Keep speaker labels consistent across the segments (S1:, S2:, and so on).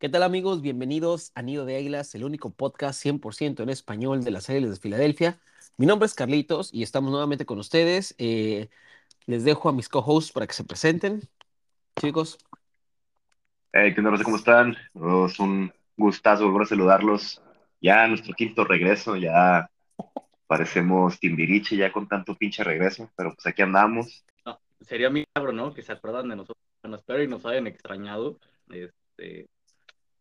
S1: ¿Qué tal amigos? Bienvenidos a Nido de Águilas, el único podcast 100% en español de las Águilas de Filadelfia. Mi nombre es Carlitos y estamos nuevamente con ustedes. Eh, les dejo a mis co-hosts para que se presenten. Chicos.
S2: Hey, ¿qué onda? ¿Cómo están? Es un gustazo volver a saludarlos. Ya nuestro quinto regreso, ya parecemos Timbiriche ya con tanto pinche regreso, pero pues aquí andamos.
S3: sería milagro, ¿no? Que se acuerdan de nosotros, bueno, espero y nos hayan extrañado. Este,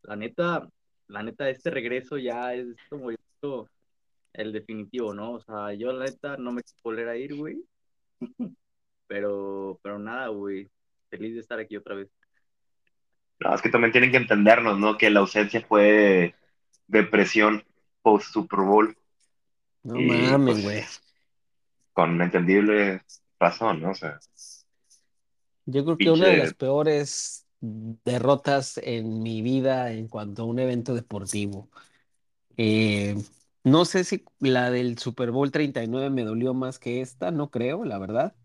S3: la neta, la neta, este regreso ya es como el definitivo, ¿no? O sea, yo la neta no me quiero volver a ir, güey. Pero, pero nada, güey. Feliz de estar aquí otra vez.
S2: No, es que también tienen que entendernos, ¿no? Que la ausencia fue depresión post Super Bowl.
S1: No mames, pues, güey.
S2: con entendible razón, ¿no? O sea.
S1: Yo creo que una de las peores derrotas en mi vida en cuanto a un evento deportivo. Eh, no sé si la del Super Bowl 39 me dolió más que esta, no creo, la verdad,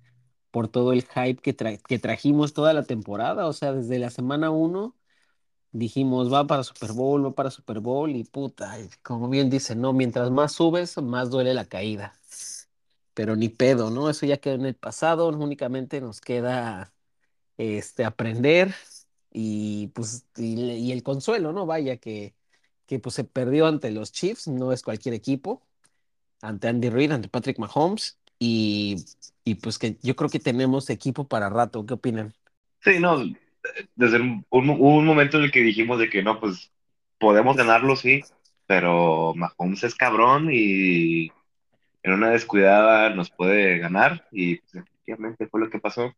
S1: por todo el hype que, que trajimos toda la temporada, o sea, desde la semana 1 dijimos, va para Super Bowl, va para Super Bowl y puta, como bien dice, no, mientras más subes, más duele la caída. Pero ni pedo, ¿no? Eso ya quedó en el pasado, únicamente nos queda este, aprender y pues y, el consuelo, ¿no? Vaya que, que pues se perdió ante los Chiefs, no es cualquier equipo, ante Andy Reid, ante Patrick Mahomes y, y pues que yo creo que tenemos equipo para rato, ¿qué opinan?
S2: Sí, no, desde un, un, momento en el que dijimos de que no, pues podemos ganarlo, sí, pero Mahomes es cabrón y en una descuidada nos puede ganar y pues, efectivamente fue lo que pasó.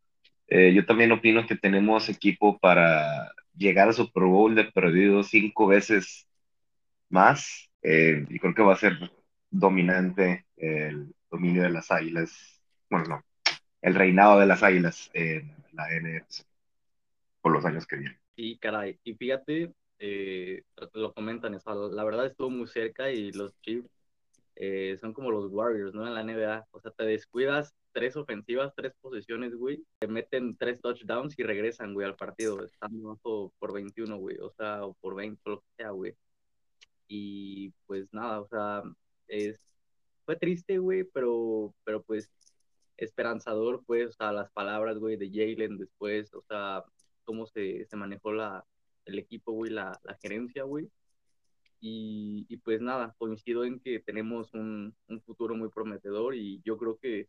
S2: Eh, yo también opino que tenemos equipo para llegar a Super Bowl de perdido cinco veces más eh, y creo que va a ser dominante el dominio de las águilas, bueno, no, el reinado de las águilas en la NFC por los años que vienen.
S3: Sí, caray, y fíjate, eh, lo comentan, la verdad estuvo muy cerca y los Chiefs son como los Warriors, ¿no? En la NBA, o sea, te descuidas tres ofensivas, tres posiciones, güey, te meten tres touchdowns y regresan, güey, al partido, están bajo por 21, güey, o sea, o por 20, lo que sea, güey. Y pues nada, o sea, es, fue triste, güey, pero, pero pues esperanzador, pues, o sea, las palabras, güey, de Jalen después, o sea, cómo se, se manejó la, el equipo, güey, la, la gerencia, güey. Y, y, pues nada, coincido en que tenemos un, un, futuro muy prometedor y yo creo que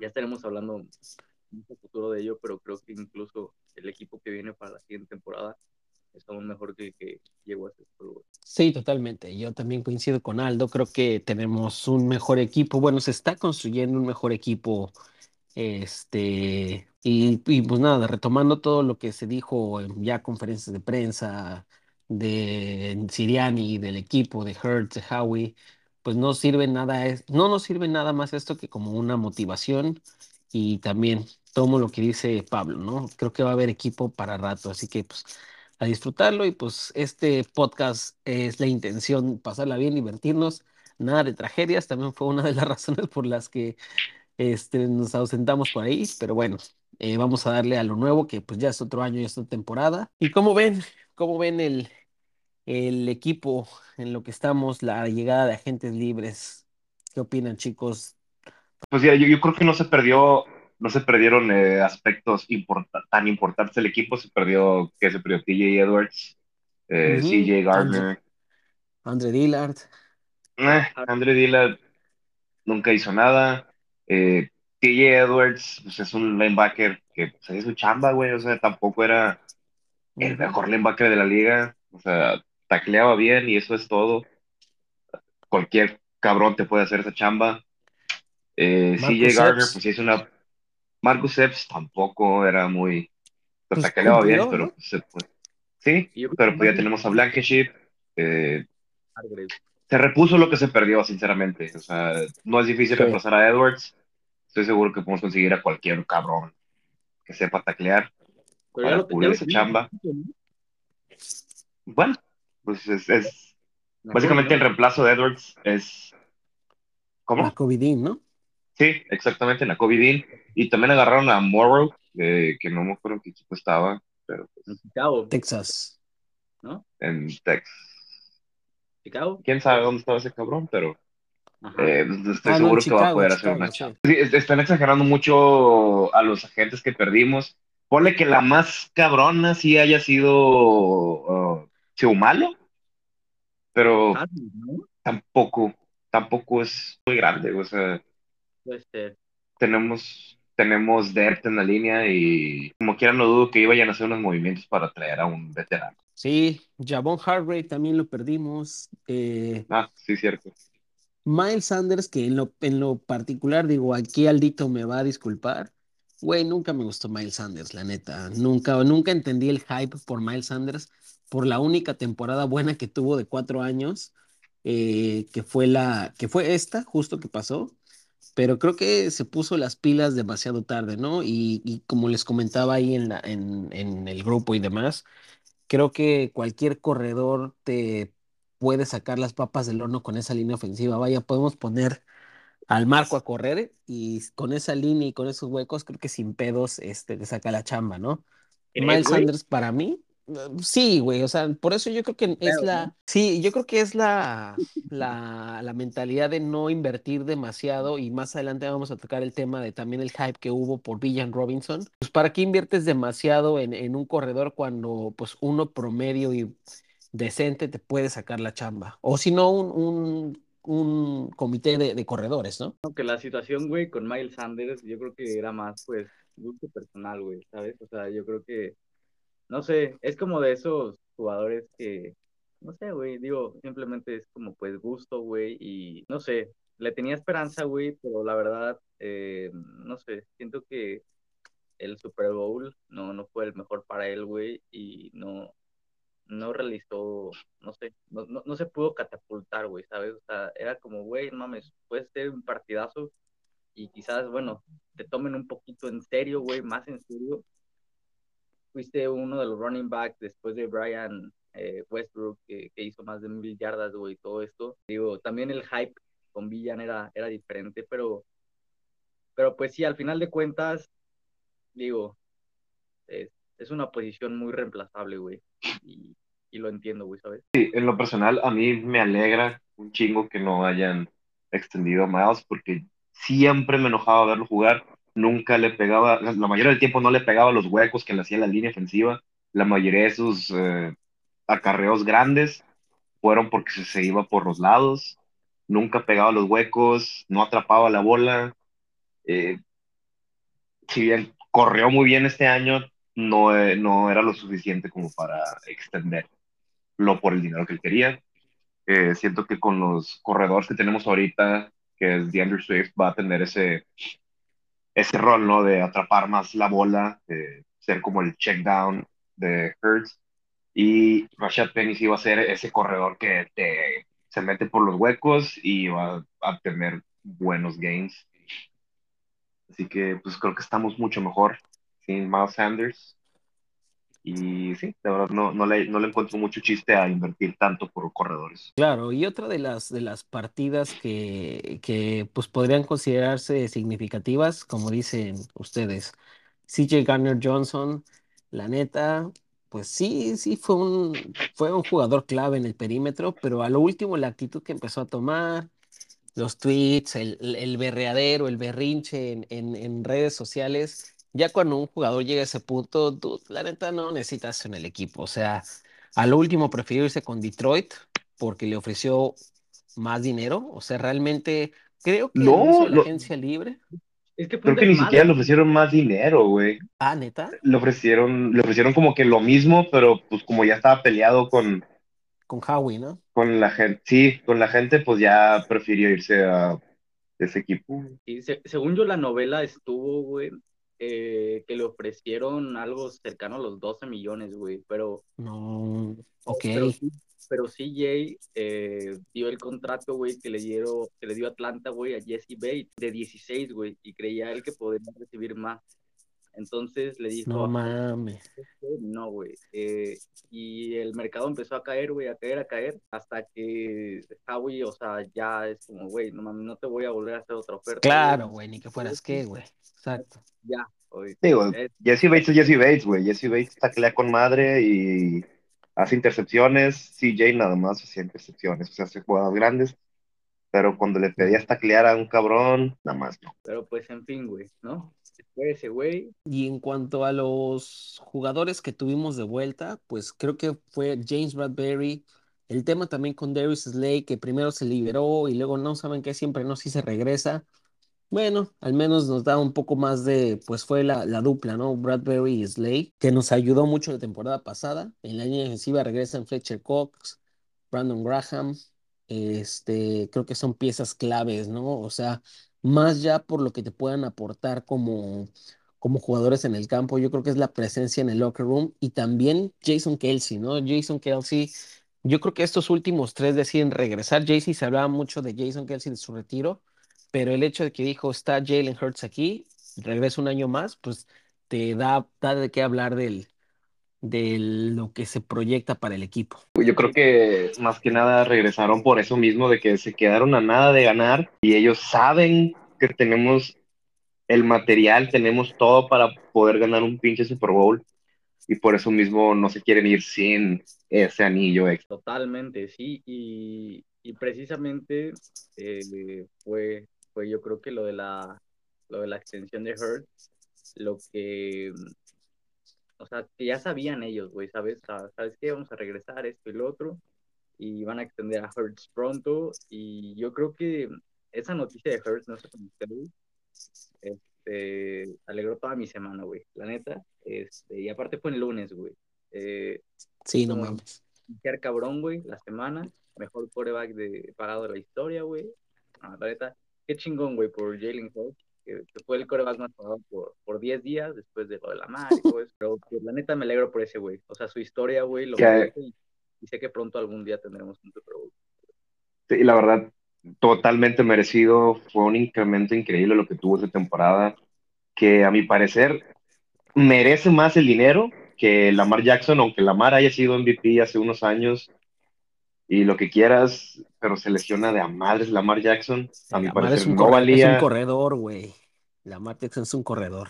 S3: ya estaremos hablando un futuro de ello, pero creo que incluso el equipo que viene para la siguiente temporada es aún mejor que que llegó a lugar.
S1: Sí, totalmente. Yo también coincido con Aldo. Creo que tenemos un mejor equipo. Bueno, se está construyendo un mejor equipo. Este, y, y pues nada, retomando todo lo que se dijo en ya conferencias de prensa de Siriani, del equipo, de Hertz, de Howie, pues no sirve nada, no nos sirve nada más esto que como una motivación y también tomo lo que dice Pablo, ¿no? Creo que va a haber equipo para rato, así que pues a disfrutarlo y pues este podcast es la intención, pasarla bien, divertirnos, nada de tragedias, también fue una de las razones por las que este, nos ausentamos por ahí, pero bueno, eh, vamos a darle a lo nuevo, que pues ya es otro año y es otra temporada. ¿Y cómo ven? ¿Cómo ven el, el equipo en lo que estamos, la llegada de agentes libres. ¿Qué opinan, chicos?
S2: Pues ya, yo, creo que no se perdió, no se perdieron eh, aspectos tan importantes del equipo, se perdió, que se perdió TJ Edwards, eh, CJ Gardner.
S1: Andre, Dillard.
S2: Eh, Andre Dillard nunca hizo nada. TJ Edwards pues, es un linebacker que pues, es su chamba, güey, o sea, tampoco era el mejor linebacker de la liga. O sea, tacleaba bien y eso es todo. Cualquier cabrón te puede hacer esa chamba. Eh, CJ Gardner, pues es una. Marcus Epps tampoco era muy. Pues, tacleaba bien, pero pues, sí, pero pues ya tenemos a Blankenship. Eh, se repuso lo que se perdió, sinceramente. O sea, no es difícil reemplazar a Edwards. Estoy seguro que podemos conseguir a cualquier cabrón que sepa taclear para cubrir esa chamba. Bueno, pues es, básicamente el reemplazo de Edwards es
S1: ¿cómo? Covidin, ¿no?
S2: Sí, exactamente, la Covidin. Y también agarraron a Morrow, que no me acuerdo en qué equipo estaba, pero
S1: pues... Texas.
S3: ¿no?
S2: En Texas.
S3: ¿Chicago?
S2: ¿Quién sabe dónde estaba ese cabrón? Pero eh, estoy
S1: Ah, no,
S2: seguro que va a
S1: Chicago,
S2: poder hacer
S1: Chicago,
S2: una están exagerando mucho a los agentes que perdimos. Ponle que la más cabrona sí haya sido uh, Chiumalo, pero
S3: Harden, ¿no?
S2: tampoco, tampoco es muy grande. O sea,
S3: Puede ser.
S2: tenemos, tenemos depth en la línea y como quiera no dudo que vayan a hacer unos movimientos para traer a un veterano.
S1: Sí, Javon Hargrave también lo perdimos. Eh,
S2: Ah, sí, cierto.
S1: Miles Sanders, que en lo, en lo particular, digo, aquí Aldito me va a disculpar. Güey, nunca me gustó Miles Sanders, la neta. Nunca, nunca entendí el hype por Miles Sanders, por la única temporada buena que tuvo de cuatro años, eh, que fue la, que fue esta, justo que pasó. Pero creo que se puso las pilas demasiado tarde, ¿no? Y, y como les comentaba ahí en la, en, en el grupo y demás, creo que cualquier corredor te puede sacar las papas del horno con esa línea ofensiva. Vaya, podemos poner al Marco a correr y con esa línea y con esos huecos, creo que sin pedos este, te saca la chamba, ¿no?
S3: ¿Crees,
S1: Miles? Sanders para mí, eh, sí, güey, o sea, por eso yo creo que es la, sí, yo creo que es la, la, la mentalidad de no invertir demasiado y más adelante vamos a tocar el tema de también el hype que hubo por Villan Robinson. Pues para qué inviertes demasiado en, en un corredor cuando pues uno promedio y decente te puede sacar la chamba. O si no, un, un, un comité de, de corredores, ¿no?
S3: que la situación, güey, con Miles Sanders, yo creo que era más, pues, gusto personal, güey, ¿sabes? O sea, yo creo que, no sé, es como de esos jugadores que, no sé, güey, digo, simplemente es como, pues, gusto, güey, y no sé, le tenía esperanza, güey, pero la verdad, eh, no sé, siento que el Super Bowl no, no fue el mejor para él, güey, y no, no realizó, no sé, no, no, no se pudo catapultar, güey, ¿sabes? O sea, era como, güey, mames, puede ser un partidazo y quizás, bueno, te tomen un poquito en serio, güey, más en serio. Fuiste uno de los running backs después de Brian eh, Westbrook, que, que hizo más de mil yardas, güey, todo esto. Digo, también el hype con Villan era, era diferente, pero, pero pues sí, al final de cuentas, digo, es, es una posición muy reemplazable, güey. Y, y lo entiendo, güey, ¿sabes?
S2: Sí, en lo personal, a mí me alegra un chingo que no hayan extendido a Miles porque siempre me enojaba verlo jugar. Nunca le pegaba, la mayoría del tiempo no le pegaba los huecos que le hacía la línea ofensiva. La mayoría de sus eh, acarreos grandes fueron porque se, iba por los lados. Nunca pegaba los huecos, no atrapaba la bola. Eh, si bien corrió muy bien este año, no, eh, no era lo suficiente como para extenderlo por el dinero que él quería. Eh, siento que con los corredores que tenemos ahorita, que es DeAndre Swift, va a tener ese, ese rol, ¿no? De atrapar más la bola, de ser como el check down de Hurts. Y Rashad Penny sí va a ser ese corredor que te, se mete por los huecos y va a tener buenos gains. Así que pues creo que estamos mucho mejor sin Miles Sanders. Y sí, de verdad no, no, le, no le encuentro mucho chiste a invertir tanto por corredores.
S1: Claro, y otra de las, de las partidas que, que pues podrían considerarse significativas, como dicen ustedes, CJ Garner Johnson, la neta, pues sí, sí fue un, fue un jugador clave en el perímetro, pero a lo último la actitud que empezó a tomar, los tweets, el, el, berreadero, el berrinche en, en redes sociales, ya cuando un jugador llega a ese punto, dude, la neta no necesitas en el equipo. O sea, a lo último prefirió irse con Detroit porque le ofreció más dinero. O sea, realmente creo que
S2: No,
S1: la
S2: no.
S1: agencia libre.
S3: Es que
S2: Creo que ni siquiera le ofrecieron más dinero, güey.
S1: Ah, neta,
S2: Le ofrecieron, le ofrecieron como que lo mismo, pero pues como ya estaba peleado con,
S1: con Howie, ¿no?
S2: con la gente, sí, con la gente, pues ya prefirió irse a ese equipo.
S3: Y se- según yo, la novela estuvo, güey, eh, que le ofrecieron algo cercano a los 12 millones, güey, pero,
S1: No, ok.
S3: pero, sí- pero CJ eh, dio el contrato, güey, que le dieron, que le dio Atlanta, güey, a Jesse Bates de 16, güey, y creía él que podría recibir más. Entonces le dijo,
S1: No mames.
S3: no, güey. Eh, y el mercado empezó a caer, güey, a caer, a caer, hasta que Howie, o sea, ya es como, güey, no mames, no te voy a volver a hacer otra oferta.
S1: Claro,
S3: güey.
S1: ni que fueras qué, güey. Exacto.
S3: Ya, güey.
S2: Digo,
S3: Eh,
S2: Jesse Bates es Jesse Bates, güey. Jesse Bates taclea con madre y hace intercepciones, CJ nada más hacía intercepciones, o sea, hace jugadas grandes, pero cuando le pedías taclear a un cabrón, nada más no.
S3: Pero pues en fin, güey, ¿no?
S1: Y en cuanto a los jugadores que tuvimos de vuelta, pues creo que fue James Bradbury. El tema también con Darius Slay, que primero se liberó y luego no saben que siempre no si se regresa. Bueno, al menos nos da un poco más de, pues fue la, la dupla, ¿no? Bradbury y Slay, que nos ayudó mucho la temporada pasada. En la línea defensiva regresan Fletcher Cox, Brandon Graham, este, creo que son piezas claves, ¿no? O sea, más ya por lo que te puedan aportar como, como jugadores en el campo, yo creo que es la presencia en el locker room y también Jason Kelsey, ¿no? Jason Kelsey, yo creo que estos últimos tres deciden regresar. Jason se hablaba mucho de Jason Kelsey de su retiro, pero el hecho de que dijo está Jalen Hurts aquí, regresa un año más, pues te da, da de qué hablar del, de lo que se proyecta para el equipo.
S2: Yo creo que más que nada regresaron por eso mismo, de que se quedaron a nada de ganar y ellos saben que tenemos el material, tenemos todo para poder ganar un pinche Super Bowl y por eso mismo no se quieren ir sin ese anillo extra.
S3: Totalmente, sí, y, y precisamente eh, fue, fue yo creo que lo de la, lo de la extensión de Hurt, lo que o sea, que ya sabían ellos, güey, ¿sabes? ¿Sabes qué? Vamos a regresar esto y lo otro, y van a extender a Hertz pronto, y yo creo que esa noticia de Hertz, no sé cómo ustedes, este, alegró toda mi semana, güey, la neta, este, y aparte fue el lunes, güey. Eh,
S1: sí, no mames.
S3: Qué cabrón, güey, la semana, mejor coreback de pagado de la historia, güey. la neta, qué chingón, güey, por Jalen Hurts que, fue el coreback más pagado por, por 10 días después de lo de la mar y todo eso. Pero pues, la neta me alegro por ese güey. O sea, su historia, güey, lo que y, y, sé que pronto algún día tendremos un Super Bowl.
S2: Sí, la verdad, totalmente merecido. Fue un incremento increíble lo que tuvo esa temporada, que a mi parecer merece más el dinero que Lamar Jackson, aunque Lamar haya sido MVP hace unos años y lo que quieras, pero se lesiona de a madres Lamar Jackson. A mi parecer es un no valía.
S1: Es un corredor, güey. Lamar Jackson es un corredor.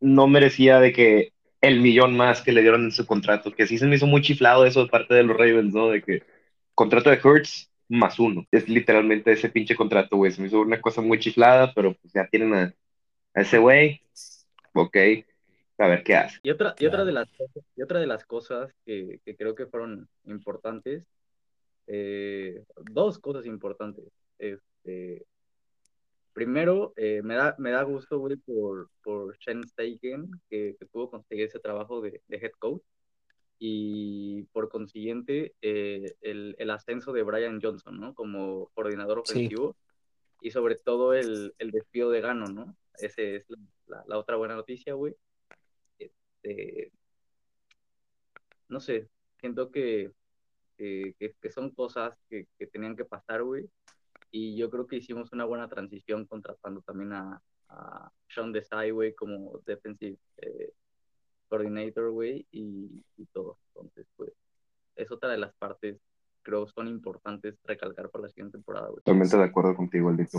S2: No merecía de que el millón más que le dieron en su contrato, que sí se me hizo muy chiflado eso de parte de los Ravens, ¿no? De que contrato de Hurts más uno. Es literalmente ese pinche contrato, güey. Se me hizo una cosa muy chiflada, pero pues ya tienen a, ese güey. Ok, a ver qué hace.
S3: Y otra, y otra, de, las, y otra de las cosas que, que creo que fueron importantes, eh, dos cosas importantes. Este, primero, eh, me, da, me da gusto, güey, por, por Shane Steichen, que, que, pudo conseguir ese trabajo de, de, head coach. Y por consiguiente, eh, el, el, ascenso de Brian Johnson, ¿no? Como coordinador ofensivo. Y sobre todo el, el despido de Gano, ¿no? Esa es la, la otra buena noticia, güey. Este, no sé, siento que, que, son cosas que, que, tenían que pasar, güey. Y yo creo que hicimos una buena transición contratando también a, a Sean Desai, güey, como defensive eh, coordinator, güey, y, y, todo. Entonces, pues, es otra de las partes, creo, son importantes recalcar para la siguiente temporada, güey.
S2: Totalmente de acuerdo contigo, Aldito.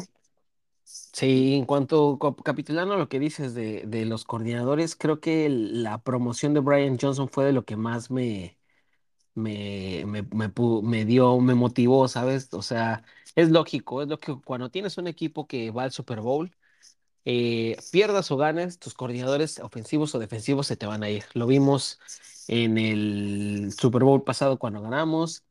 S1: Sí, en cuanto capitulando lo que dices de, de los coordinadores, creo que la promoción de Brian Johnson fue de lo que más me, me, me, me, me dio, me motivó, ¿sabes? O sea, es lógico, es lógico. Cuando tienes un equipo que va al Super Bowl, eh, pierdas o ganes, tus coordinadores ofensivos o defensivos se te van a ir. Lo vimos en el Super Bowl pasado cuando ganamos.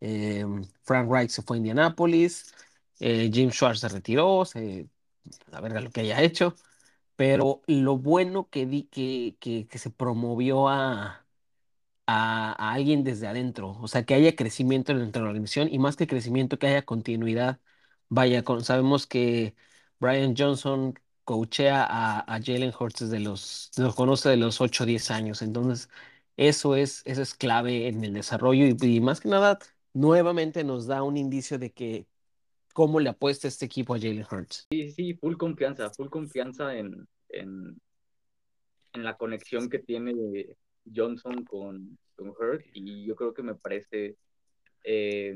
S1: Eh, Frank Wright se fue a Indianapolis. Eh, Jim Schwartz se retiró, se, a ver lo que haya hecho, pero lo bueno que di que, que, se promovió a, a, alguien desde adentro, o sea, que haya crecimiento dentro de la organización y más que crecimiento, que haya continuidad. Vaya, con, sabemos que Brian Johnson coachea a, a Jalen Hurts desde los, los conoce de los 8 o 10 años, entonces eso es, eso es clave en el desarrollo y, y más que nada, nuevamente nos da un indicio de que cómo le apuesta este equipo a Jalen Hurts.
S3: Sí, sí, full confianza, full confianza en, en, la conexión que tiene Johnson con, con Hurts y yo creo que me parece, eh,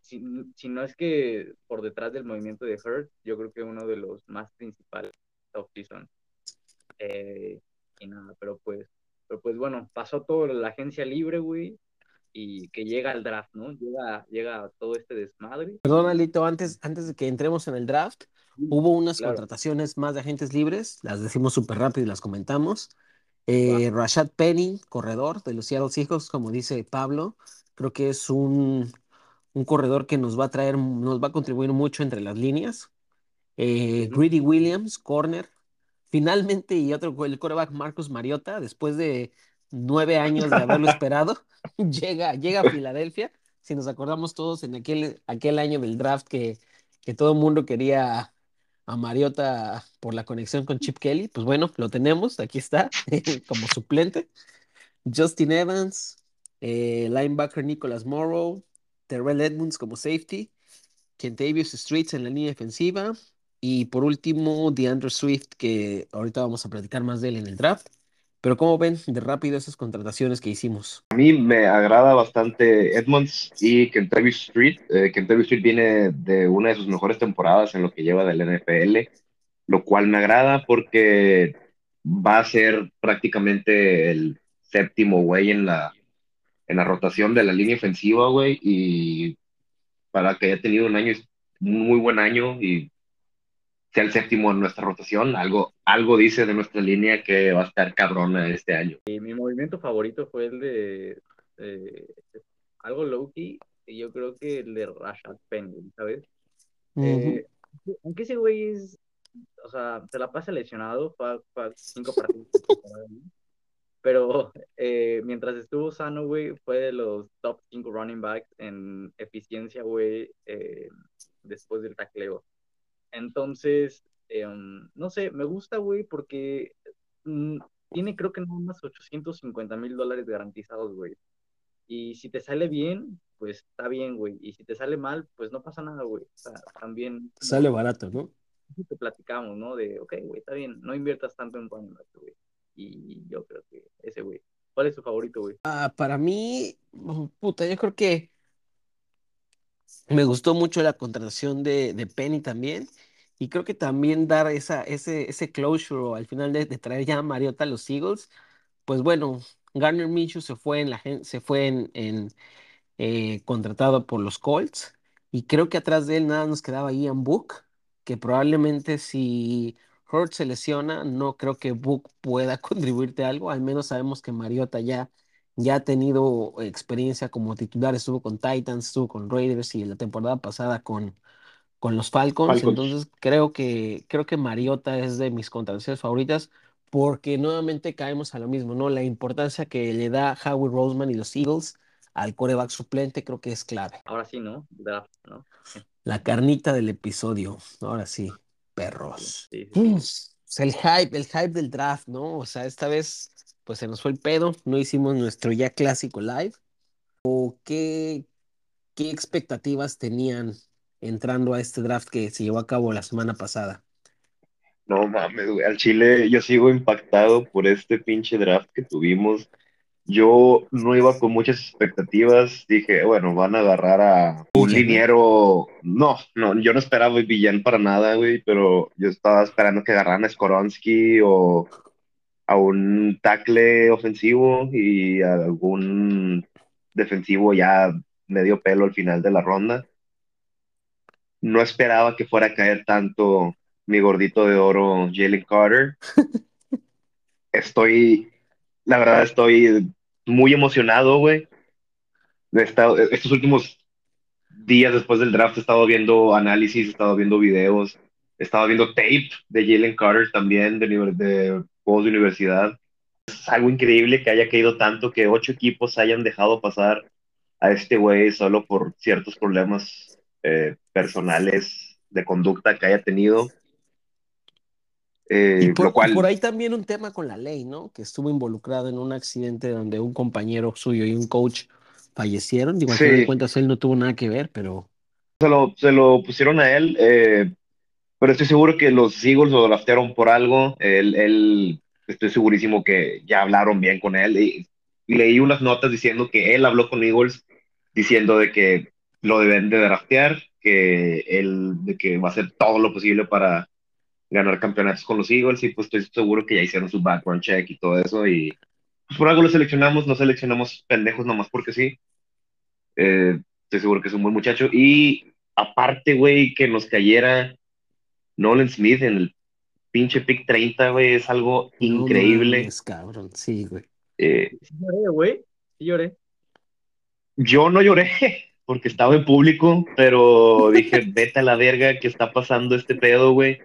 S3: si, si, no es que por detrás del movimiento de Hurts, yo creo que uno de los más principales off-season. Eh, y nada, pero pues Pero pues bueno, pasó todo la agencia libre, güey, y que llega el draft, ¿no? Llega, llega todo este desmadre.
S1: Perdón, Alito, antes, antes de que entremos en el draft, hubo unas contrataciones más de agentes libres, las decimos súper rápido y las comentamos. Eh, Rashad Penny, corredor de los Seattle Seahawks, como dice Pablo, creo que es un, un corredor que nos va a traer, nos va a contribuir mucho entre las líneas. Eh, Greedy Williams, corner. Finalmente, y otro, el quarterback Marcus Mariota, después de nueve años de haberlo esperado, llega, llega a Filadelfia. Si nos acordamos todos en aquel, aquel año del draft que, que todo el mundo quería a Mariota por la conexión con Chip Kelly, pues bueno, lo tenemos, aquí está, como suplente. Justin Evans, eh, linebacker Nicholas Morrow, Terrell Edmonds como safety, Kentavious Streets en la línea defensiva, y por último, DeAndre Swift, que ahorita vamos a platicar más de él en el draft. Pero ¿cómo ven de rápido esas contrataciones que hicimos?
S2: A mí me agrada bastante Edmonds y Kentavious Street. Eh, Kentavious Street viene de una de sus mejores temporadas en lo que lleva del NFL, lo cual me agrada porque va a ser prácticamente el séptimo güey en la, en la rotación de la línea ofensiva, güey, y para que haya tenido un año, un muy buen año y sea el séptimo en nuestra rotación, algo, algo dice de nuestra línea que va a estar cabrona este año.
S3: Y mi movimiento favorito fue el de algo low-key, y yo creo que el de Rashad Penny, ¿sabes? Eh, aunque ese güey es, o sea, se la pasa lesionado, fue, cinco partidos. pero eh, mientras estuvo sano, güey, fue de los top cinco running backs en eficiencia, güey, eh, después del tacleo. Entonces, em, no sé, me gusta, güey, porque mm, tiene creo que nada más 850 mil dólares garantizados, güey. Y si te sale bien, pues está bien, güey. Y si te sale mal, pues no pasa nada, güey. O sea, también.
S1: Sale barato, ¿no?
S3: Te platicamos, ¿no? De, ok, güey, está bien, no inviertas tanto en running güey. Y yo creo que ese, güey. ¿Cuál es tu favorito, güey?
S1: Ah, para mí, puta, yo creo que me gustó mucho la contratación de, de Penny también. Y creo que también dar esa, ese, ese closure al final de, traer ya a Mariota a los Eagles. Pues bueno, Garner Minshew se fue en la se fue en, eh, contratado por los Colts. Y creo que atrás de él nada nos quedaba Ian Book, que probablemente si Hurt se lesiona, no creo que Book pueda contribuirte algo. Al menos sabemos que Mariota ya ya ha tenido experiencia como titular, estuvo con Titans, estuvo con Raiders y la temporada pasada con, con los Falcons. Entonces creo que, creo que Mariota es de mis contrataciones favoritas porque nuevamente caemos a lo mismo, ¿no? La importancia que le da Howie Roseman y los Eagles al coreback suplente creo que es clave.
S3: Ahora sí, ¿no? ¿no?
S1: La carnita del episodio. Ahora sí, perros. Pues, el hype, el hype del draft, ¿no? O sea, esta vez pues se nos fue el pedo, no hicimos nuestro ya clásico live. ¿O qué, qué expectativas tenían entrando a este draft que se llevó a cabo la semana pasada?
S2: No mames, güey, al Chile yo sigo impactado por este pinche draft que tuvimos. Yo no iba con muchas expectativas, dije, bueno, van a agarrar a un liniero. No, no, yo no esperaba Villan para nada, güey, pero yo estaba esperando que agarraran a Skoronsky o a un tackle ofensivo y a algún defensivo ya medio pelo al final de la ronda. No esperaba que fuera a caer tanto mi gordito de oro, Jalen Carter. Estoy, la verdad, estoy muy emocionado, güey. Estos últimos días después del draft he estado viendo análisis, he estado viendo videos, he estado viendo tape de Jalen Carter también, de, de juegos de universidad. Es algo increíble que haya caído tanto que ocho equipos hayan dejado pasar a este güey solo por ciertos problemas eh, personales de conducta que haya tenido.
S1: Eh, y por, por, ahí también un tema con la ley, ¿no? Que estuvo involucrado en un accidente donde un compañero suyo y un coach fallecieron. Digo, al final de cuentas él no tuvo nada que ver, pero...
S2: Se lo, se lo pusieron a él. Eh, pero estoy seguro que los Eagles lo draftearon por algo. Él, estoy segurísimo que ya hablaron bien con él. Y, leí unas notas diciendo que él habló con Eagles diciendo de que lo deben de draftear, que él de que va a hacer todo lo posible para ganar campeonatos con los Eagles y pues estoy seguro que ya hicieron su background check y todo eso y pues por algo lo seleccionamos, no seleccionamos pendejos nomás porque sí. Eh, estoy seguro que es un buen muchacho. Y aparte, güey, que nos cayera Nolan Smith en el pinche pick 30, güey, es algo increíble.
S1: Es cabrón, sí, güey.
S2: Eh,
S3: sí lloré, güey. Sí lloré.
S2: Yo no lloré porque estaba en público, pero dije, vete a la verga, ¿qué está pasando este pedo, güey?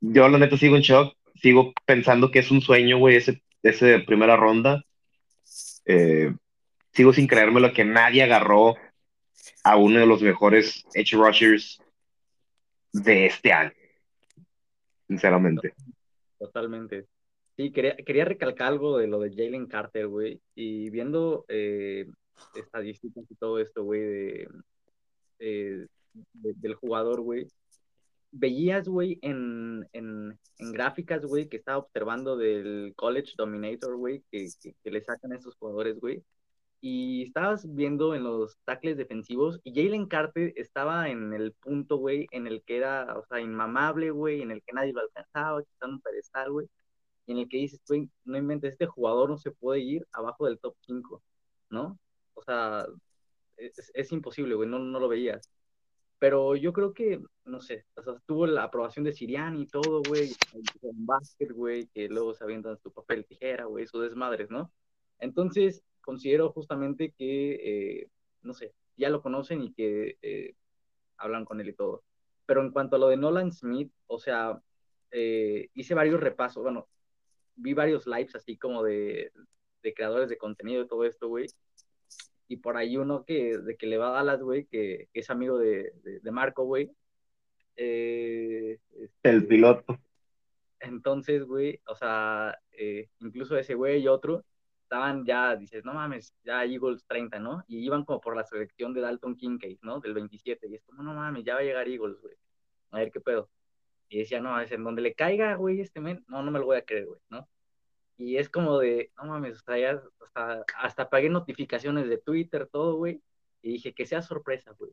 S2: Yo la neta sigo en shock, sigo pensando que es un sueño, güey, ese, ese primera ronda. Eh, sigo sin creérmelo que nadie agarró a uno de los mejores edge rushers de este año. Sinceramente.
S3: Totalmente. Sí, quería, quería recalcar algo de lo de Jalen Carter, güey. Y viendo eh, estadísticas y todo esto, güey, de, eh, del jugador, güey. Veías, güey, en, en, en, gráficas, güey, que estaba observando del College Dominator, güey, que, que, que, le sacan a estos jugadores, güey y estabas viendo en los tackles defensivos y Jalen Carter estaba en el punto, güey, en el que era, o sea, inmamable, güey, en el que nadie lo alcanzaba, quitando un pedestal, güey, y en el que dices, güey, no inventes, este jugador no se puede ir abajo del top 5, ¿no? O sea, es, es imposible, güey, no, no lo veías. Pero yo creo que, no sé, o sea, tuvo la aprobación de Siriani y todo, güey, un básquet, güey, que luego se avientan su papel tijera, güey, su desmadres, ¿no? Entonces, considero justamente que, eh, no sé, ya lo conocen y que eh, hablan con él y todo. Pero en cuanto a lo de Nolan Smith, o sea, eh, hice varios repasos, bueno, vi varios lives así como de, de creadores de contenido y todo esto, güey. Y por ahí uno que, de que le va a Dallas, güey, que, que, es amigo de, de, de Marco, güey.
S2: Eh, este, el piloto.
S3: Entonces, güey, o sea, eh, incluso ese güey y otro estaban ya, dices, no mames, ya Eagles 30, ¿no? Y iban como por la selección de Dalton Kincaid, ¿no? Del 27. Y es como, no mames, ya va a llegar Eagles, güey. A ver qué pedo. Y decía, no, es en donde le caiga, güey, este men, no, no me lo voy a creer, güey, ¿no? Y es como de, no mames, o sea, ya, o sea, hasta pagué notificaciones de Twitter, todo, güey. Y dije, que sea sorpresa, güey.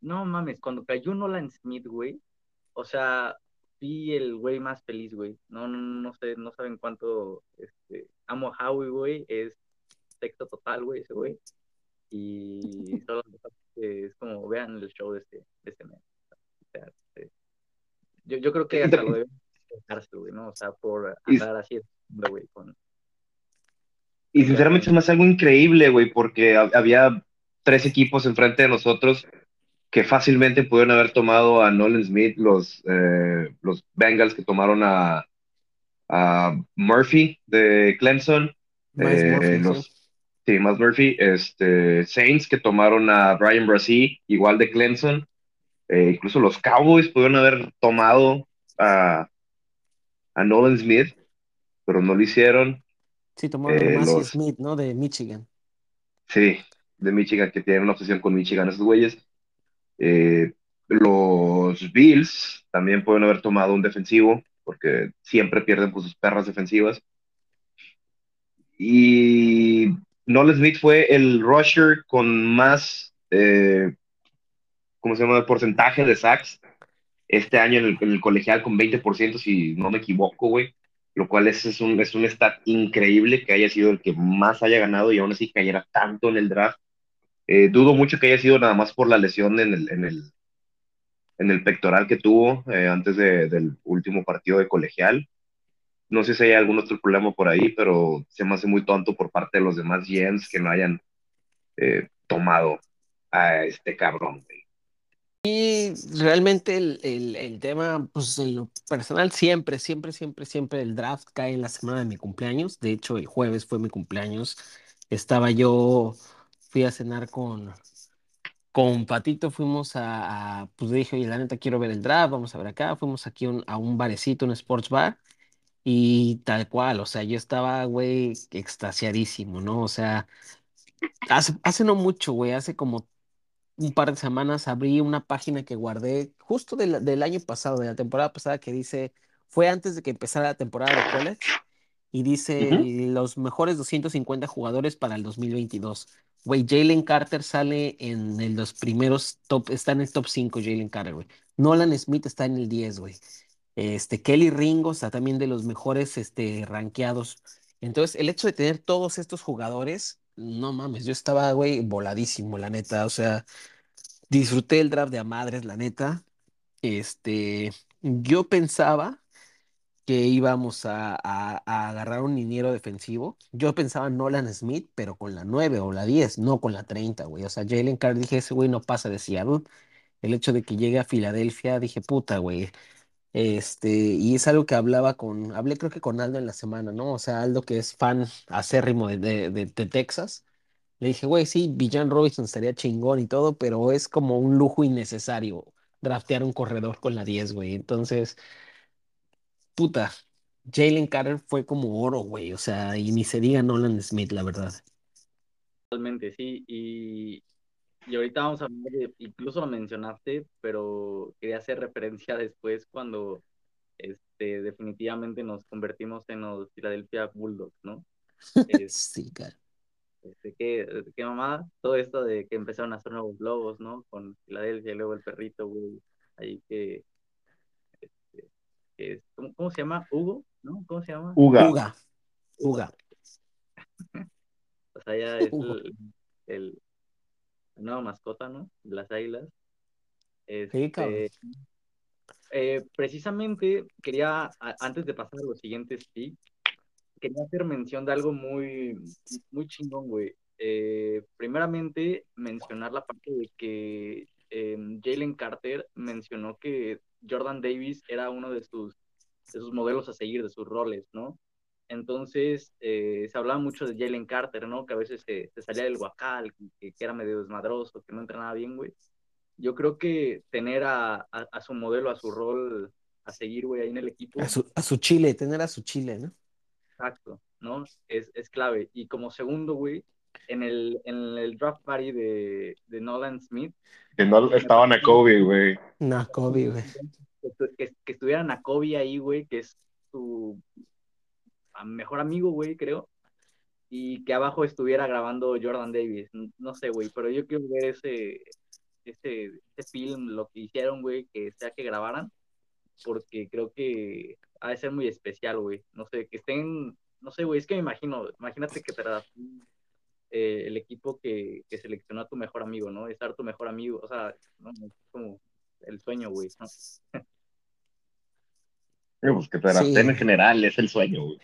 S3: No mames, cuando cayó Nolan Smith, güey, o sea, vi el güey más feliz, güey. No, no, no sé, no saben cuánto, este, amo a Howie, güey, es texto total, güey, ese güey. Y solo es como, vean el show de este, de este mes. O sea, este, yo, yo creo que hasta lo deben dejarse, güey, ¿no? O sea, por andar así, güey, con...
S2: Y sinceramente es más algo increíble, güey, porque había tres equipos enfrente de nosotros que fácilmente pudieron haber tomado a Nolan Smith, los, eh, los Bengals que tomaron a, a Murphy de Clemson, eh, Murphy, los, sí. más Murphy, este, Saints que tomaron a Brian Brasí, igual de Clemson, eh, incluso los Cowboys pudieron haber tomado a, a Nolan Smith, pero no lo hicieron.
S1: Sí, tomaron eh, a los, Smith, ¿no? De Michigan.
S2: Sí, de Michigan, que tienen una obsesión con Michigan, esos güeyes. Eh, los Bills también pueden haber tomado un defensivo, porque siempre pierden por sus perras defensivas. Y Nolan Smith fue el rusher con más, eh, ¿cómo se llama?, porcentaje de sacks este año en el, en el, colegial con 20%, si no me equivoco, güey. Lo cual es, es, un, es un stat increíble que haya sido el que más haya ganado y aún así cayera tanto en el draft. Eh, dudo mucho que haya sido nada más por la lesión en el, en el, en el pectoral que tuvo eh, antes de, del último partido de colegial. No sé si hay algún otro problema por ahí, pero se me hace muy tonto por parte de los demás GMs que no hayan eh, tomado a este cabrón.
S1: Y realmente el, el, tema, pues en lo personal, siempre, siempre, siempre, siempre el draft cae en la semana de mi cumpleaños. De hecho, el jueves fue mi cumpleaños. Estaba yo, fui a cenar con, con Patito fuimos a, a, pues dije, oye, la neta quiero ver el draft, vamos a ver acá, fuimos aquí un, a un barecito, un sports bar, y tal cual, o sea, yo estaba, güey, extasiadísimo, ¿no? O sea, hace, hace no mucho, güey, hace como un par de semanas abrí una página que guardé justo del, del año pasado, de la temporada pasada, que dice, fue antes de que empezara la temporada de college, y dice uh -huh. los mejores 250 jugadores para el 2022. Güey, Jalen Carter sale en el, los primeros top, está en el top 5, Jalen Carter, güey. Nolan Smith está en el 10, güey. Este, Kelly Ringo está también de los mejores este, rankeados Entonces, el hecho de tener todos estos jugadores, no mames, yo estaba, güey, voladísimo, la neta. O sea, disfruté el draft de a madres, la neta. Este, yo pensaba que íbamos a, a- a agarrar un liniero defensivo. Yo pensaba en Nolan Smith, pero con la 9 o la 10, no con la 30, güey. O sea, Jalen Carter, dije, ese güey no pasa de Seattle. El hecho de que llegue a Filadelfia, dije, puta, güey. Este, y es algo que hablaba con, hablé creo que con Aldo en la semana, ¿no? O sea, Aldo que es fan acérrimo de, de, de- de Texas. Le dije, güey, sí, Villan Robinson estaría chingón y todo, pero es como un lujo innecesario draftear un corredor con la 10, güey. Entonces, puta, Jalen Carter fue como oro, güey. O sea, y ni se diga Nolan Smith, la verdad.
S3: Totalmente, sí. Y, y ahorita vamos a hablar de, incluso lo mencionaste, pero quería hacer referencia después cuando este, definitivamente nos convertimos en los Philadelphia Bulldogs, ¿no? Es-
S1: Sí, cara.
S3: este, qué, qué mamada, todo esto de que empezaron a hacer nuevos logos, ¿no? Con Filadelfia y luego el perrito, güey, ahí que, este, ¿cómo, cómo se llama? Hugo, ¿no? ¿Cómo se llama?
S2: Uga.
S1: Uga, Uga.
S3: O sea, ya es el, el- la nueva mascota, ¿no? Las águilas.
S1: Sí, cabrón.
S3: Este, eh, precisamente quería, a- antes de pasar a los siguientes picks, quería hacer mención de algo muy, muy chingón, güey. Eh, primeramente, mencionar la parte de que eh, Jalen Carter mencionó que Jordan Davis era uno de sus, de sus modelos a seguir, de sus roles, ¿no? Entonces, eh, se hablaba mucho de Jalen Carter, ¿no? Que a veces se, se salía del guacal, que, que era medio desmadroso, que no entrenaba bien, güey. Yo creo que tener a, a, a su modelo, a su rol a seguir, güey, ahí en el equipo,
S1: A su, a su chile, tener a su chile, ¿no?
S3: exacto, ¿no? Es, es clave. Y como segundo, güey, en el, en el draft party de, de Nolan Smith,
S2: Que no estaban a Kobe, güey.
S1: No, Kobe, güey.
S3: que, estu- que, que estuvieran a Kobe ahí, güey, que es su mejor amigo, güey, creo. Y que abajo estuviera grabando Jordan Davis. No sé, güey, pero yo quiero ver ese, ese, ese film, lo que hicieron, güey, que sea que grabaran, porque creo que ha de ser muy especial, güey. No sé, que estén, no sé, güey, es que me imagino, imagínate que te eh, el equipo que, que seleccionó a tu mejor amigo, ¿no? Estar tu mejor amigo, o sea, no, es como el sueño, güey, ¿no?
S2: Pues que te
S1: Sí.
S2: en general, es el sueño, güey.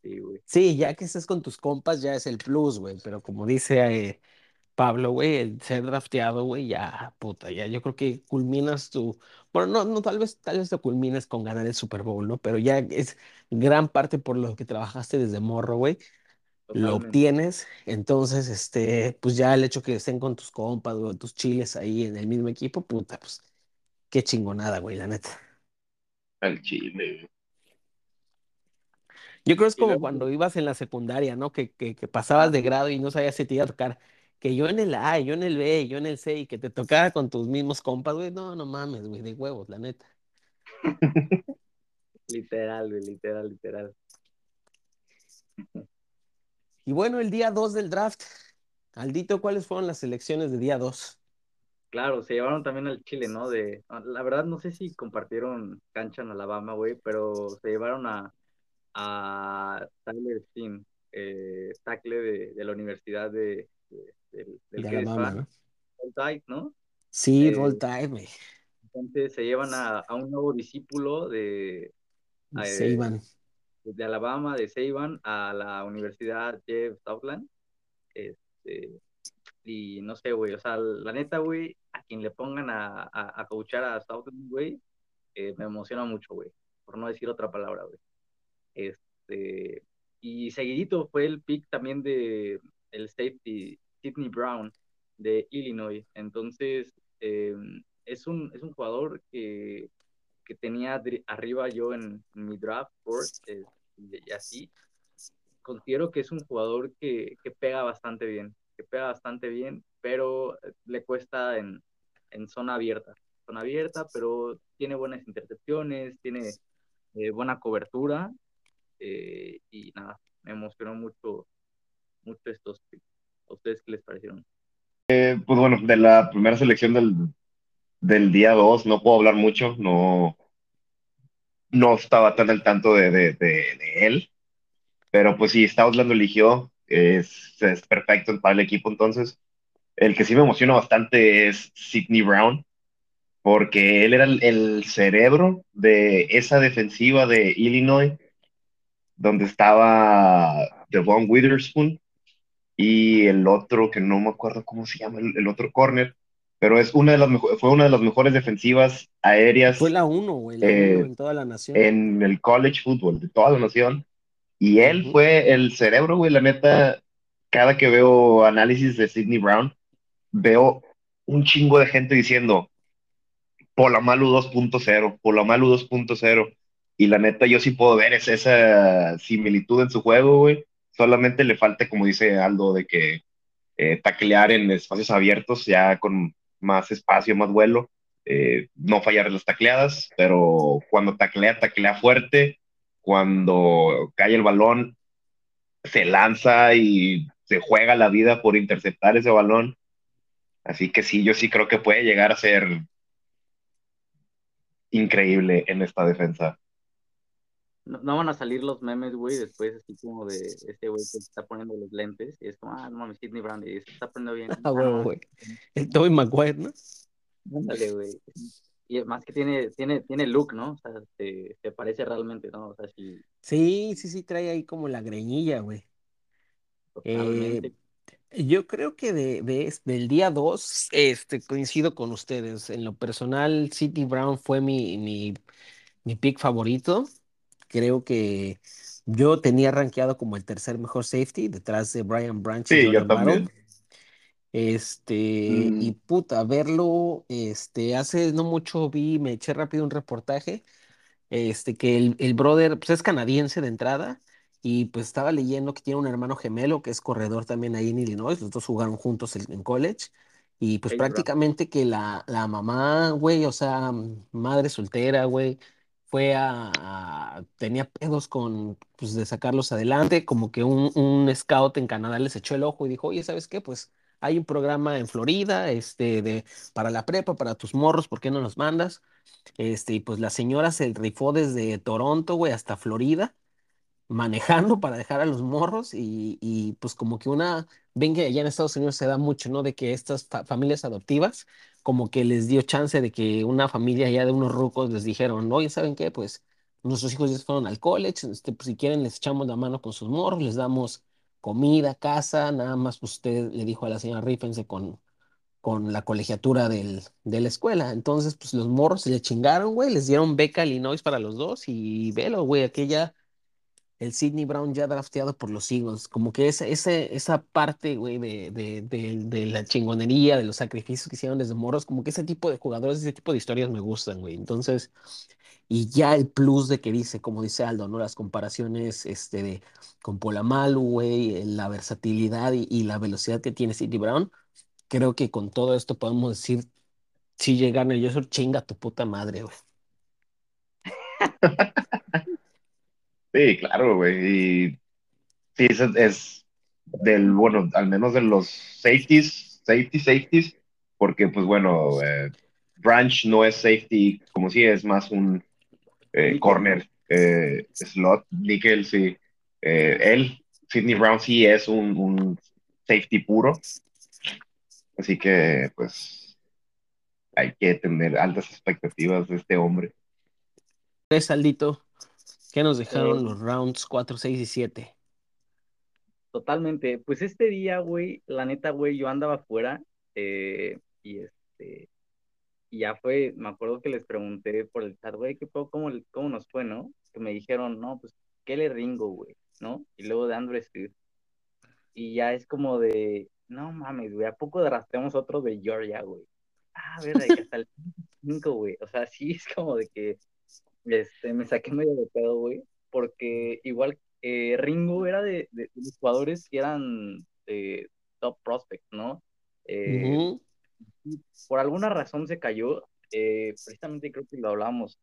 S3: Sí, güey.
S1: Sí, ya que estés con tus compas ya es el plus, güey, pero como dice eh, Pablo, güey, el ser drafteado, güey, ya, puta, ya yo creo que culminas tu, bueno, no, no, tal vez, tal vez lo culmines con ganar el Super Bowl, ¿no? Pero ya es gran parte por lo que trabajaste desde morro, güey, lo obtienes, entonces, este, pues ya el hecho que estén con tus compas, güey, tus chiles ahí en el mismo equipo, puta, pues, qué chingonada, güey, la neta.
S2: El chile, güey.
S1: Yo creo que es como cuando ibas en la secundaria, ¿no? Que, que, que pasabas de grado y no sabías si te iba a tocar. Que yo en el A, yo en el B, yo en el C, y que te tocara con tus mismos compas, güey. No, no mames, güey, de huevos, la neta.
S3: Literal, güey, literal, literal.
S1: Y bueno, el día 2 del draft. Aldito, ¿cuáles fueron las selecciones de día 2?
S3: Claro, se llevaron también al Chile, ¿no? De, la verdad no sé si compartieron cancha en Alabama, güey, pero se llevaron a, a Tyler Steen, eh, tackle de, de la Universidad de, de- del
S1: Alabama, ¿no?
S3: Roll Tide, ¿no?
S1: Sí,
S3: Eh,
S1: Roll Tide, güey.
S3: Entonces se llevan a, a un nuevo discípulo de, eh,
S1: Saban.
S3: De Alabama, de Saban, a la Universidad Jeff Southland. Este, y no sé, güey, o sea, la neta, güey, a quien le pongan a, a, a coachar a Southland, güey, eh, me emociona mucho, güey, por no decir otra palabra, güey. Este, y seguidito fue el pick también de el safety Sidney Brown de Illinois. Entonces, eh, es, un, es un jugador que, que tenía arriba yo en, en mi draft board eh, y, así. Considero que es un jugador que, que pega bastante bien, que pega bastante bien, pero eh, le cuesta en, en zona abierta. Zona abierta, pero tiene buenas intercepciones, tiene eh, buena cobertura eh, y nada, me emocionó mucho, mucho estos. ¿A ustedes qué les parecieron?
S2: Pues bueno, de la primera selección del, del día 2 no puedo hablar mucho, no, no estaba tan al tanto de, de, él. Pero pues sí, Estados lo eligió, es, es perfecto para el equipo entonces. El que sí me emociona bastante es Sidney Brown, porque él era el, el cerebro de esa defensiva de Illinois, donde estaba Devon Witherspoon y el otro, que no me acuerdo cómo se llama, el, el otro corner, pero es una de las fue una de las mejores defensivas aéreas
S1: Fue la uno, güey, la
S2: Eh,
S1: uno en toda la nación.
S2: en el college football de toda la nación. Y él fue el cerebro, güey, la neta, cada que veo análisis de Sidney Brown, veo un chingo de gente diciendo Polamalu 2.0, Polamalu 2.0. Y la neta, yo sí puedo ver es- esa similitud en su juego, güey. Solamente le falta, como dice Aldo, de que eh, taclear en espacios abiertos, ya con más espacio, más vuelo. Eh, no fallar las tacleadas, pero cuando taclea, taclea fuerte. Cuando cae el balón, se lanza y se juega la vida por interceptar ese balón. Así que sí, yo sí creo que puede llegar a ser increíble en esta defensa.
S3: No, no van a salir los memes, güey, después así como de este güey que se está poniendo los lentes y es como, ah, no mames, Sidney Brown, y se está poniendo bien.
S1: Ah,
S3: no
S1: huevo,
S3: mames,
S1: güey. El Tobey Maguire, ¿no?
S3: ándale, güey. Y más que tiene, tiene, tiene look, ¿no? O sea, te, te parece realmente, ¿no? O sea, sí,
S1: Sí, sí, sí, trae ahí como la greñilla, güey.
S3: totalmente.
S1: Eh, yo creo que de, de del día 2 este, coincido con ustedes. En lo personal, City Brown fue mi, mi, mi pick favorito. Creo que yo tenía rankeado como el tercer mejor safety, detrás de Brian Branch y
S2: Sí, yo
S1: Jordan Battle.
S2: también.
S1: Este, y
S2: Mm,
S1: puta, verlo, este, hace no mucho vi, me eché rápido un reportaje este, que el, el brother pues, es canadiense de entrada y pues estaba leyendo que tiene un hermano gemelo que es corredor también ahí en Illinois, los dos jugaron juntos en, en college y pues
S3: Chase Brown.
S1: prácticamente que la, la mamá, güey, o sea, madre soltera, güey, fue a, tenía pedos con, pues de sacarlos adelante, como que un, un scout en Canadá les echó el ojo y dijo, oye, ¿sabes qué? Pues hay un programa en Florida, este, de, para la prepa, para tus morros, ¿por qué no los mandas? Este, y pues la señora se rifó desde Toronto, güey, hasta Florida, manejando para dejar a los morros y, y, pues como que una, ven que allá en Estados Unidos se da mucho, ¿no? De que estas fa- familias adoptivas, como que les dio chance de que una familia ya de unos rucos les dijeron, oye, ¿saben qué? Pues nuestros hijos ya fueron al college, este, pues si quieren les echamos la mano con sus morros, les damos comida, casa, nada más pues usted le dijo a la señora, rífense con con la colegiatura del, de la escuela. Entonces, pues los morros se le chingaron, güey, les dieron beca a Illinois para los dos y velo, güey, aquella, el Sidney Brown ya drafteado por los Eagles, como que esa, ese, esa parte, güey, de, de, de, la chingonería, de los sacrificios que hicieron desde morros, como que ese tipo de jugadores, ese tipo de historias me gustan, güey. Entonces, y ya el plus de que dice, como dice Aldo, ¿no? Las comparaciones, este, de, con Polamalu, güey, la versatilidad y, la velocidad que tiene Sidney Brown creo que con todo esto podemos decir, si llegan yo soy chinga tu puta madre, güey.
S2: sí, claro, güey. Y sí, es, es del, bueno, al menos de los safeties, safeties, safeties, porque pues bueno, eh, Branch no es safety como si es más un eh, corner eh, slot, nickel, sí. Él, Sidney Brown, sí es un, un safety puro, así que pues hay que tener altas expectativas de este hombre.
S1: ¿Ves, Aldito? ¿Qué nos dejaron los rounds 4, 6 y 7?
S3: Totalmente. Pues este día, güey, la neta, güey, yo andaba afuera eh, y este, y ya fue, me acuerdo que les pregunté por el chat, güey, ¿qué pedo? ¿Cómo, cómo nos fue, no? Que me dijeron, no, pues, ¿qué le ringo, güey? ¿No? Y luego de Andrew Swift. Y ya es como de, no mames, güey, ¿a poco rastreamos otro de Georgia, güey? Ah, verdad, que hasta el 5, güey. O sea, sí es como de que este, me saqué medio de pedo, güey, porque igual eh, Ringo era de, de, de los jugadores que eran eh, top prospect, ¿no? Eh, por alguna razón se cayó, eh, precisamente creo que lo hablábamos,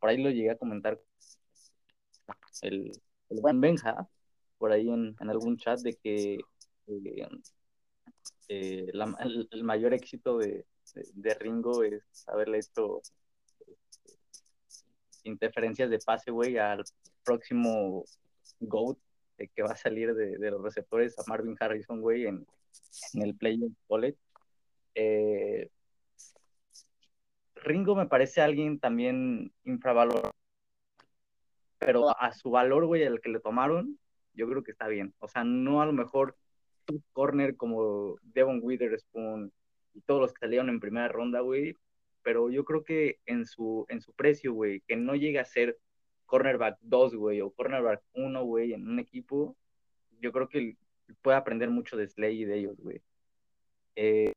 S3: por ahí lo llegué a comentar el, el buen Benja, por ahí en, en algún chat, de que la- el, el mayor éxito de, de, de Ringo es haberle hecho interferencias de pase, güey, al próximo GOAT que va a salir de, los receptores a Marvin Harrison, güey, en, en el Play College. Eh, Ringo me parece alguien también infravalorado, pero a su valor, güey, el que le tomaron, yo creo que está bien. O sea, no a lo mejor corner como Devon Witherspoon y todos los que salieron en primera ronda, güey, pero yo creo que en su, en su precio, güey, que no llegue a ser cornerback 2, güey, o cornerback 1, güey, en un equipo, yo creo que puede aprender mucho de Slay y de ellos, güey. Eh,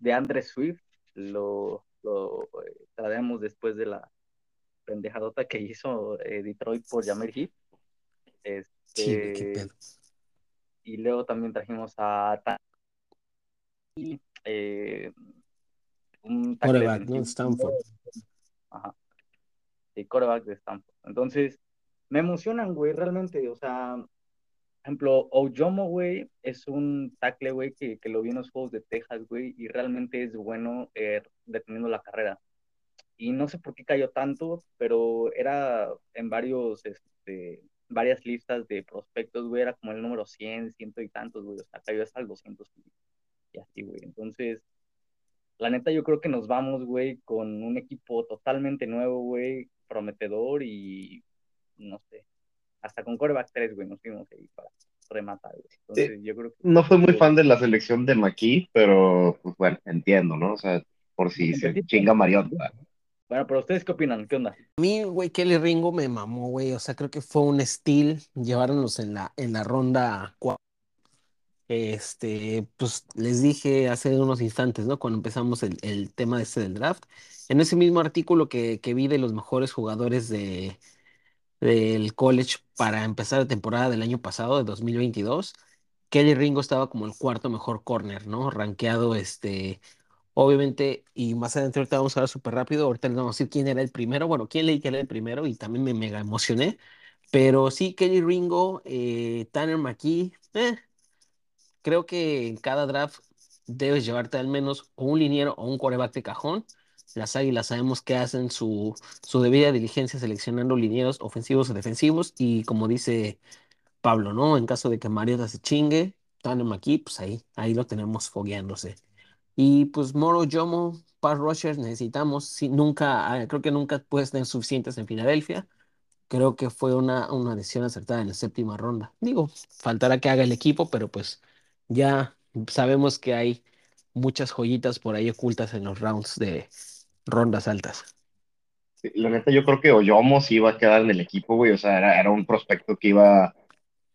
S3: de Andre Swift, lo, lo eh, traemos después de la pendejadota que hizo eh, Detroit por Jammer Heat. Este, y luego también trajimos a eh, un
S1: coreback, de Stanford.
S3: Ajá. Sí, coreback de Stanford. Entonces, me emocionan, güey, realmente. O sea, ejemplo, Ojomo, güey, es un tackle, güey, que, que, lo vi en los Juegos de Texas, güey, y realmente es bueno eh, deteniendo la carrera. Y no sé por qué cayó tanto, pero era en varios, este, varias listas de prospectos, güey, era como el número 100, ciento y tantos, güey, o sea, cayó hasta el 200 y así, güey. Entonces, la neta, yo creo que nos vamos, güey, con un equipo totalmente nuevo, güey, prometedor y no sé, hasta con coreback 3, güey, nos fuimos ahí para rematar, güey. Entonces, yo creo que...
S2: No fue muy fan de la selección de Maki, pero, pues bueno, entiendo, ¿no? O sea, por si se chinga Mariota.
S3: Bueno, pero ustedes qué opinan? ¿Qué onda?
S1: A mí, güey, Kelly Ringo me mamó, güey. O sea, creo que fue un steal llevarnos en la, en la ronda 4. Este, pues les dije hace unos instantes, ¿no? Cuando empezamos el, el tema este del draft. En ese mismo artículo que, que vi de los mejores jugadores de, del college para empezar la temporada del año pasado, de 2022, Kelly Ringo estaba como el cuarto mejor corner, ¿no? Rankeado, este, obviamente, y más adelante ahorita vamos a ver súper rápido, ahorita les vamos a decir quién era el primero, bueno, quién leí que era el primero y también me mega emocioné, pero sí, Kelly Ringo, eh, Tanner McKee, eh, creo que en cada draft debes llevarte al menos un liniero o un coreback de cajón, las águilas sabemos que hacen su, su debida diligencia seleccionando linieros ofensivos o defensivos y como dice Pablo, ¿no? En caso de que Mariota se chingue, Tanner aquí, pues ahí, ahí lo tenemos fogueándose. Y pues Moro, Yomo, pass rushers necesitamos, sí, nunca, ah, creo que nunca puedes tener suficientes en Filadelfia. Creo que fue una, una decisión acertada en la séptima ronda. Digo, faltará que haga el equipo, pero pues ya sabemos que hay muchas joyitas por ahí ocultas en los rounds de, rondas altas.
S2: la neta, yo creo que Oyomo sí iba a quedar en el equipo, güey. O sea, era, un prospecto que iba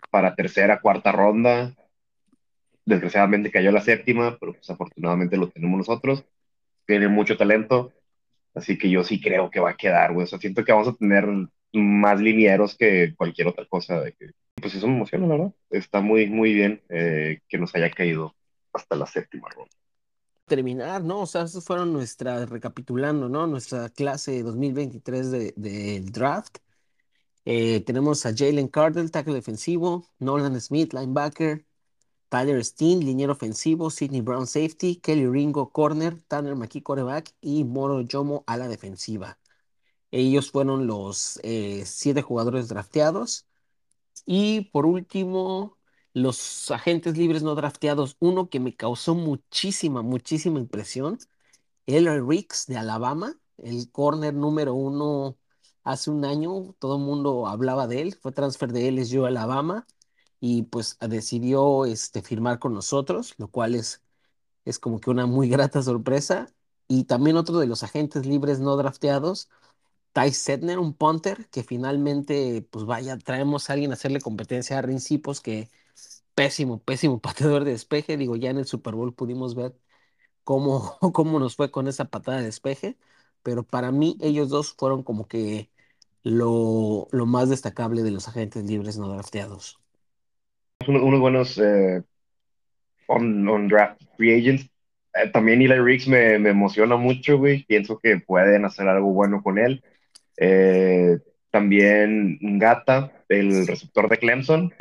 S2: para tercera, cuarta ronda. Desgraciadamente cayó la séptima, pero pues afortunadamente lo tenemos nosotros. Tiene mucho talento, así que yo sí creo que va a quedar, güey. O sea, siento que vamos a tener más linieros que cualquier otra cosa. De que, pues eso me emociona, la. Está muy, muy bien eh, que nos haya caído hasta la séptima ronda
S1: terminar, ¿no? O sea, esas fueron nuestras, recapitulando, ¿no? Nuestra clase 2023 del de, draft. Eh, tenemos a Jalen Cardell, tackle defensivo, Nolan Smith, linebacker, Tyler Steen, liniero ofensivo, Sidney Brown, safety, Kelly Ringo, corner, Tanner McKee, quarterback y Moro Yomo a la defensiva. Ellos fueron los eh, siete jugadores drafteados. Y por último, los agentes libres no drafteados, uno que me causó muchísima, muchísima impresión, el Ricks de Alabama, el corner número uno hace un año, todo el mundo hablaba de él, fue transfer de LSU a Alabama y pues decidió este, firmar con nosotros, lo cual es, es como que una muy grata sorpresa. Y también otro de los agentes libres no drafteados, Ty Setner, un punter, que finalmente, pues vaya, traemos a alguien a hacerle competencia a Rincipos, que pésimo, pésimo pateador de despeje. Digo, ya en el Super Bowl pudimos ver cómo, cómo nos fue con esa patada de despeje, pero para mí ellos dos fueron como que lo, lo más destacable de los agentes libres no drafteados.
S2: Unos buenos eh, on, draft free agents. Eh, también Eli Riggs me, me emociona mucho, güey. Pienso que pueden hacer algo bueno con él. Eh, también Gata, el receptor de Clemson,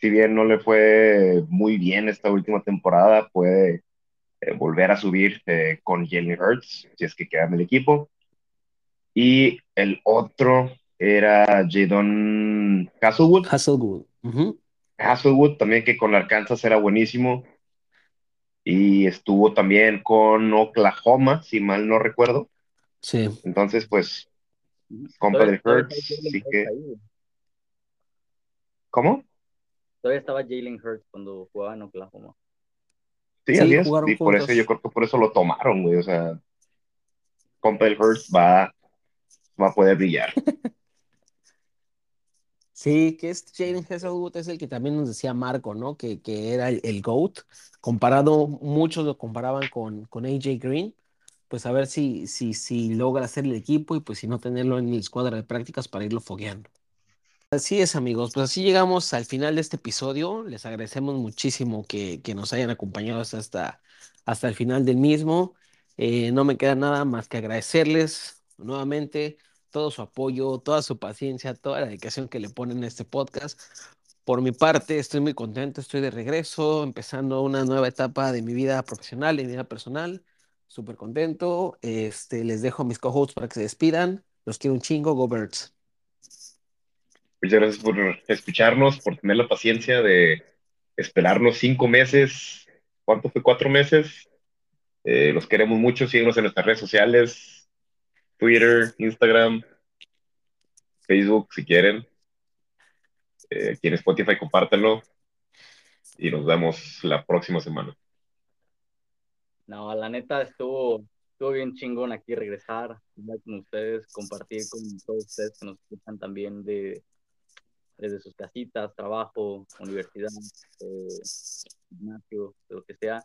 S2: si bien no le fue muy bien esta última temporada, puede eh, volver a subir eh, con Jalen Hurts, si es que queda en el equipo. Y el otro era Jadon Hasselwood.
S1: Hasselwood.
S2: Hasselwood también que con Arkansas era buenísimo. Y estuvo también con Oklahoma, si mal no recuerdo.
S1: Sí.
S2: Entonces, pues, compa de Hurts, sí que... ¿Cómo?
S3: Todavía estaba Jalen Hurts cuando jugaba en Oklahoma.
S2: Sí, así es. Y por eso yo creo que por eso lo tomaron, güey. O sea, compa del Hurts va, va a poder brillar.
S1: Sí, que es Jalen Hasselwood es el que también nos decía Marco, ¿no? Que, que era el, GOAT. Comparado, muchos lo comparaban con, con AJ Green. Pues a ver si, si, si logra hacer el equipo y pues si no tenerlo en la escuadra de prácticas para irlo fogueando. Así es, amigos. Pues así llegamos al final de este episodio. Les agradecemos muchísimo que, que nos hayan acompañado hasta, hasta el final del mismo. Eh, no me queda nada más que agradecerles nuevamente todo su apoyo, toda su paciencia, toda la dedicación que le ponen a este podcast. Por mi parte, estoy muy contento, estoy de regreso, empezando una nueva etapa de mi vida profesional, de mi vida personal. Súper contento. Este, les dejo a mis co-hosts para que se despidan. Los quiero un chingo. Go Birds.
S2: Muchas gracias por escucharnos, por tener la paciencia de esperarnos cinco meses. ¿Cuánto fue? ¿Cuatro meses? Eh, los queremos mucho. Síguenos en nuestras redes sociales Twitter, Instagram, Facebook, si quieren. Eh, Spotify, compártanlo. Y nos vemos la próxima semana.
S3: No, la neta estuvo, estuvo bien chingón aquí regresar, con ustedes, compartir con todos ustedes que nos escuchan también de, desde sus casitas, trabajo, universidad, eh, gimnasio, lo que sea.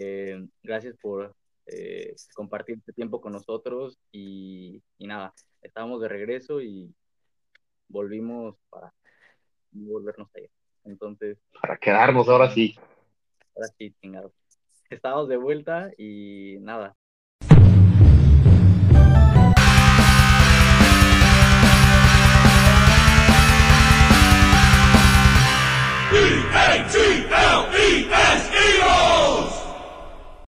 S3: Eh, gracias por eh, compartir este tiempo con nosotros y, nada, estamos de regreso y volvimos para volvernos a ir. Entonces.
S2: Para quedarnos ahora sí.
S3: Ahora sí, chingados estamos de vuelta y nada.